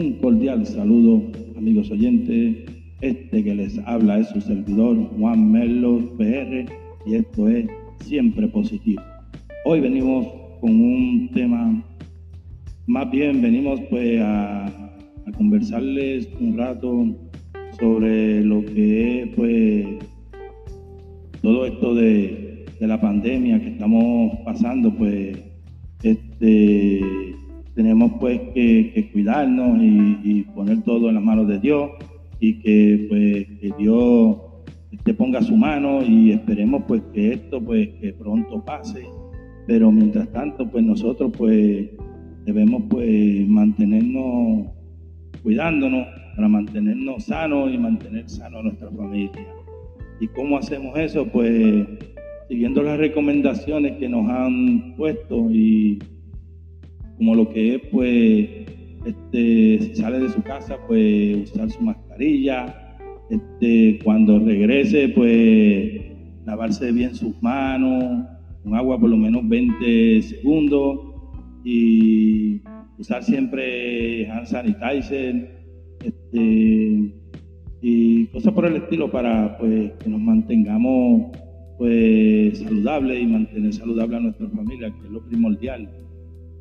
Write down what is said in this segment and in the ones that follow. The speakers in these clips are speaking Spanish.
Un cordial saludo, amigos oyentes. Este que les habla es su servidor Juan Melo PR y esto es Siempre Positivo. Hoy venimos con un tema, más bien venimos pues a, a conversarles un rato sobre lo que es pues todo esto de, de la pandemia que estamos pasando, pues este tenemos pues que, cuidarnos y, poner todo en las manos de Dios y que pues que Dios te ponga su mano y esperemos pues que esto pues que pronto pase. Pero mientras tanto pues nosotros pues debemos pues mantenernos cuidándonos para mantenernos sanos y mantener sano a nuestra familia. Y cómo hacemos eso pues siguiendo las recomendaciones que nos han puesto y como lo que es, pues, este, si sale de su casa, pues usar su mascarilla, este, cuando regrese, pues lavarse bien sus manos, con agua por lo menos 20 segundos y usar siempre hand sanitizer este, y cosas por el estilo para pues, que nos mantengamos pues saludables y mantener saludable a nuestra familia, que es lo primordial.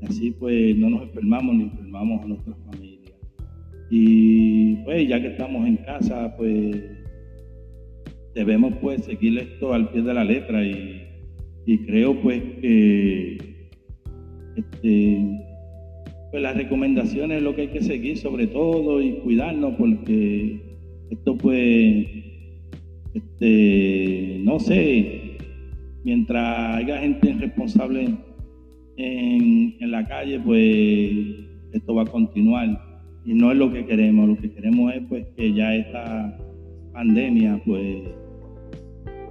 Así pues no nos enfermamos ni enfermamos a nuestra familia. Y pues ya que estamos en casa, pues debemos pues seguir esto al pie de la letra y, creo pues que este, pues las recomendaciones es lo que hay que seguir sobre todo y cuidarnos porque esto pues este, no sé, mientras haya gente responsable en, la calle, pues esto va a continuar. Y no es lo que queremos, lo que queremos es pues que ya esta pandemia pues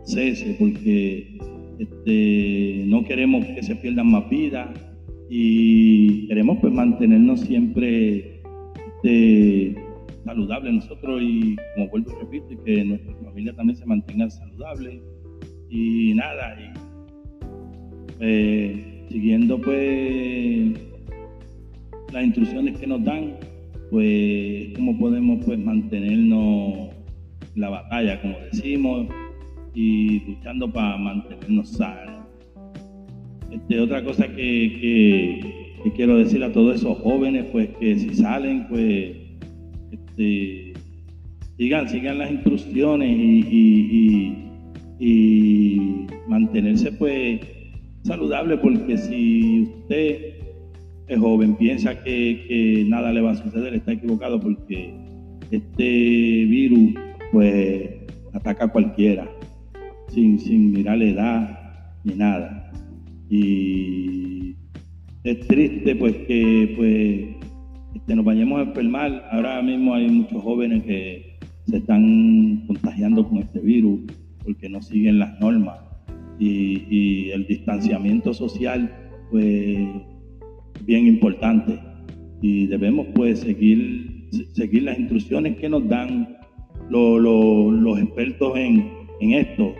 cese, porque este, no queremos que se pierdan más vidas y queremos pues mantenernos siempre este, saludables nosotros y como vuelvo y repito, que nuestra familia también se mantenga saludable y nada, y, eh, siguiendo pues las instrucciones que nos dan, pues cómo podemos pues mantenernos la batalla, como decimos, y luchando para mantenernos sanos. Este, otra cosa que, quiero decir a todos esos jóvenes, pues que si salen, pues este, sigan, sigan las instrucciones y, y mantenerse pues saludable porque si usted es joven, piensa que, nada le va a suceder, está equivocado porque este virus pues ataca a cualquiera, sin, sin mirar la edad ni nada. Y es triste pues que pues este, nos vayamos a enfermar. Ahora mismo hay muchos jóvenes que se están contagiando con este virus porque no siguen las normas y, el distanciamiento social, pues bien importante. Y debemos pues seguir, seguir las instrucciones que nos dan los expertos en, en esto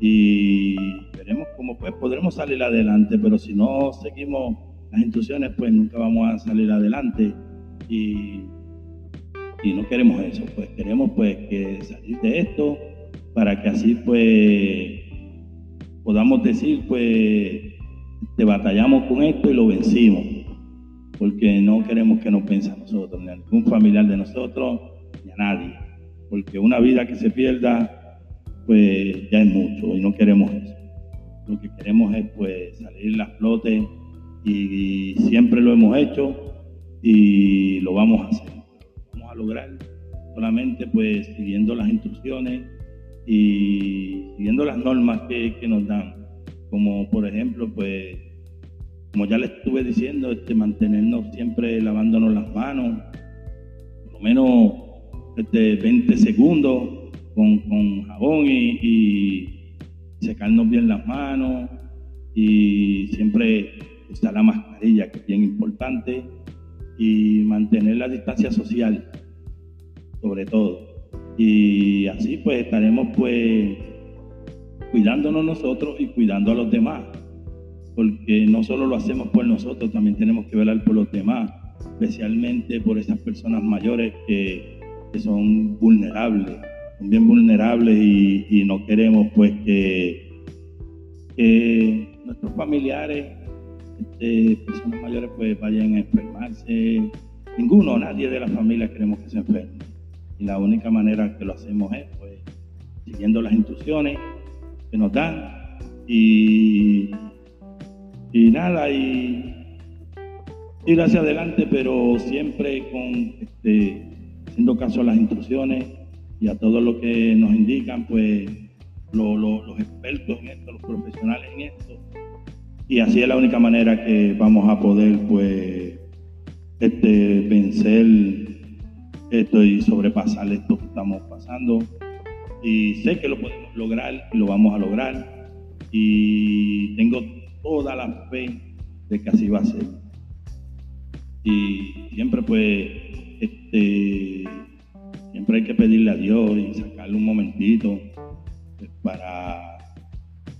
y veremos cómo pues podremos salir adelante, pero si no seguimos las instrucciones, pues nunca vamos a salir adelante y, y no queremos eso, pues queremos pues que salir de esto para que así pues podamos decir, pues, te batallamos con esto y lo vencimos, porque no queremos que nos piense a nosotros, ni a ningún familiar de nosotros, ni a nadie, porque una vida que se pierda, pues ya es mucho y no queremos eso. Lo que queremos es, pues, salir a flote y, siempre lo hemos hecho y lo vamos a hacer. vamos a lograr solamente, pues, siguiendo las instrucciones y siguiendo las normas que, nos dan, como por ejemplo, pues, como ya les estuve diciendo, este, mantenernos siempre lavándonos las manos, por lo menos este, 20 segundos con, jabón y, y, secarnos bien las manos y siempre usar la mascarilla, que es bien importante, y mantener la distancia social, sobre todo. Y así pues estaremos pues cuidándonos nosotros y cuidando a los demás. Porque no solo lo hacemos por nosotros, también tenemos que velar por los demás. especialmente por esas personas mayores que, son vulnerables, son bien vulnerables y, no queremos pues que, nuestros familiares, este, personas mayores pues vayan a enfermarse. Ninguno, nadie de la familia queremos que se enferme. Y la única manera que lo hacemos es pues siguiendo las instrucciones que nos dan y, y nada, y ir hacia adelante, pero siempre con este, haciendo caso a las instrucciones y a todo lo que nos indican, pues los expertos en esto, los profesionales en esto. Y así es la única manera que vamos a poder, pues, este, vencer esto y sobrepasar esto que estamos pasando. Y sé que lo podemos lograr y lo vamos a lograr. Y tengo toda la fe de que así va a ser y siempre pues este siempre hay que pedirle a Dios y sacarle un momentito pues, para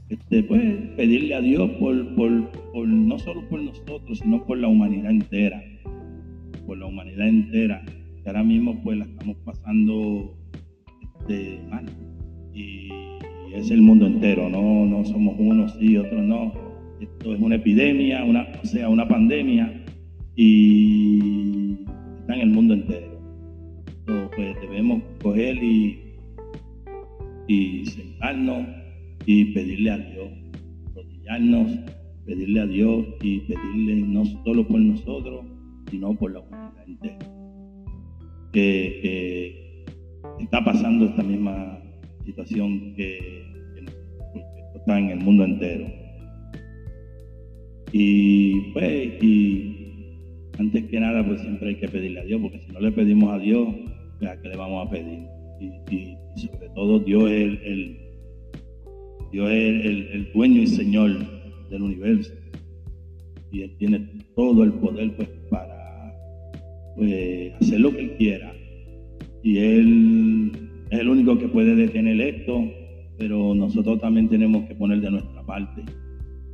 este pues pedirle a Dios por, por, por, no solo por nosotros sino por la humanidad entera por la humanidad entera que ahora mismo pues la estamos pasando este, mal y es el mundo entero no no somos unos sí otros no esto es una epidemia una o sea una pandemia y está en el mundo entero. Entonces, pues debemos coger y, y sentarnos y pedirle a Dios, rodillarnos, pedirle a Dios y pedirle no solo por nosotros, sino por la humanidad entera. Que, está pasando esta misma situación que, que está en el mundo entero. Y pues, y antes que nada, pues siempre hay que pedirle a Dios, porque si no le pedimos a Dios, pues, ¿a qué le vamos a pedir? Y, sobre todo Dios es el, Dios es el, dueño y señor del universo. Y Él tiene todo el poder pues pues, hacer lo que Él quiera. Y Él es el único que puede detener esto, pero nosotros también tenemos que poner de nuestra parte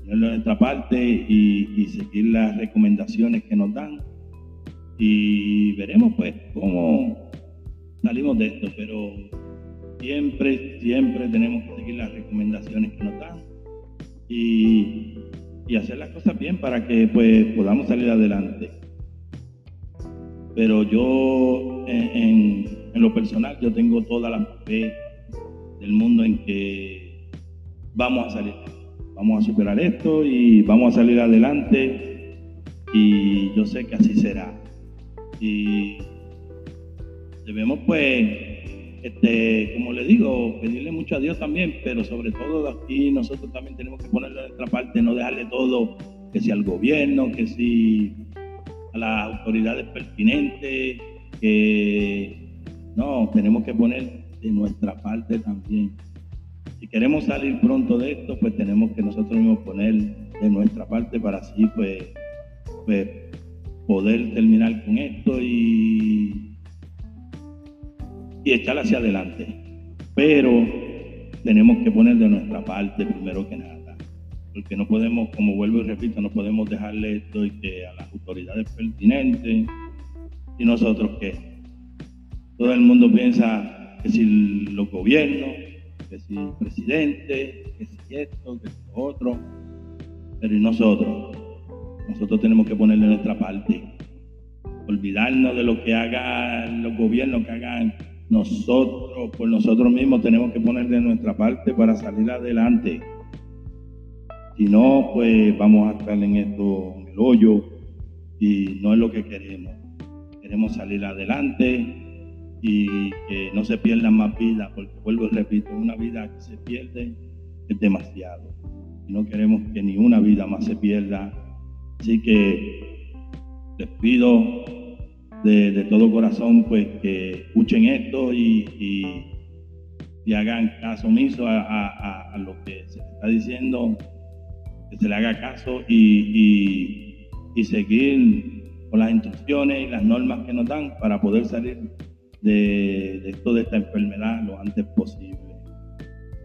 de nuestra parte y, seguir las recomendaciones que nos dan. Y veremos pues cómo salimos de esto, pero siempre, siempre tenemos que seguir las recomendaciones que nos dan y, hacer las cosas bien para que pues podamos salir adelante. Pero yo en, lo personal yo tengo toda la fe del mundo en que vamos a salir vamos a superar esto y vamos a salir adelante y yo sé que así será. Y debemos pues, este, como le digo, pedirle mucho a Dios también, pero sobre todo aquí nosotros también tenemos que ponerle nuestra parte, no dejarle todo, que si al gobierno, que si las autoridades pertinentes, que no, tenemos que poner de nuestra parte también si queremos salir pronto de esto, pues tenemos que nosotros mismos poner de nuestra parte para así pues, pues poder terminar con esto y, y echar hacia adelante. Pero tenemos que poner de nuestra parte primero que nada, porque no podemos, como vuelvo y repito, no podemos dejarle esto y que a las autoridades pertinentes y nosotros que todo el mundo piensa que si los gobiernos que si presidente, que si esto, que si lo otro, pero y nosotros, nosotros tenemos que ponerle nuestra parte, olvidarnos de lo que hagan los gobiernos, que hagan nosotros, por nosotros mismos tenemos que ponerle nuestra parte para salir adelante. Si no, pues vamos a estar en esto, en el hoyo, y no es lo que queremos. Queremos salir adelante, y que no se pierdan más vidas, porque vuelvo y repito, una vida que se pierde es demasiado. Y no queremos que ni una vida más se pierda. Así que les pido de, todo corazón pues que escuchen esto y, y, hagan caso omiso a, a, lo que se está diciendo, que se le haga caso y, y seguir con las instrucciones y las normas que nos dan para poder salir de, de esta enfermedad lo antes posible.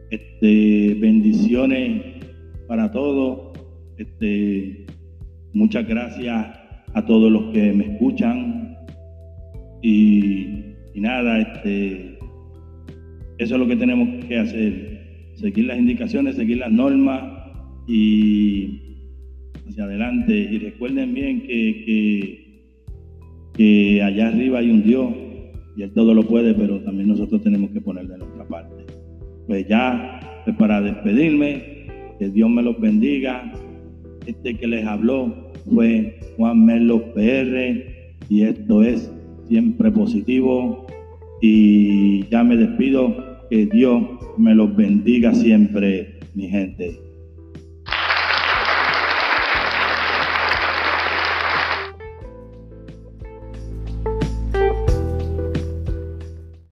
Este, bendiciones para todos. Este, muchas gracias a todos los que me escuchan. Y, nada, este, eso es lo que tenemos que hacer, seguir las indicaciones, seguir las normas y hacia adelante. Y recuerden bien que, que, allá arriba hay un Dios y Él todo lo puede, pero también nosotros tenemos que poner de nuestra parte. Pues ya, pues para despedirme, que Dios me los bendiga. Este que les habló fue Juan Melo PR y esto es siempre positivo. Y ya me despido. Que Dios me los bendiga siempre, mi gente.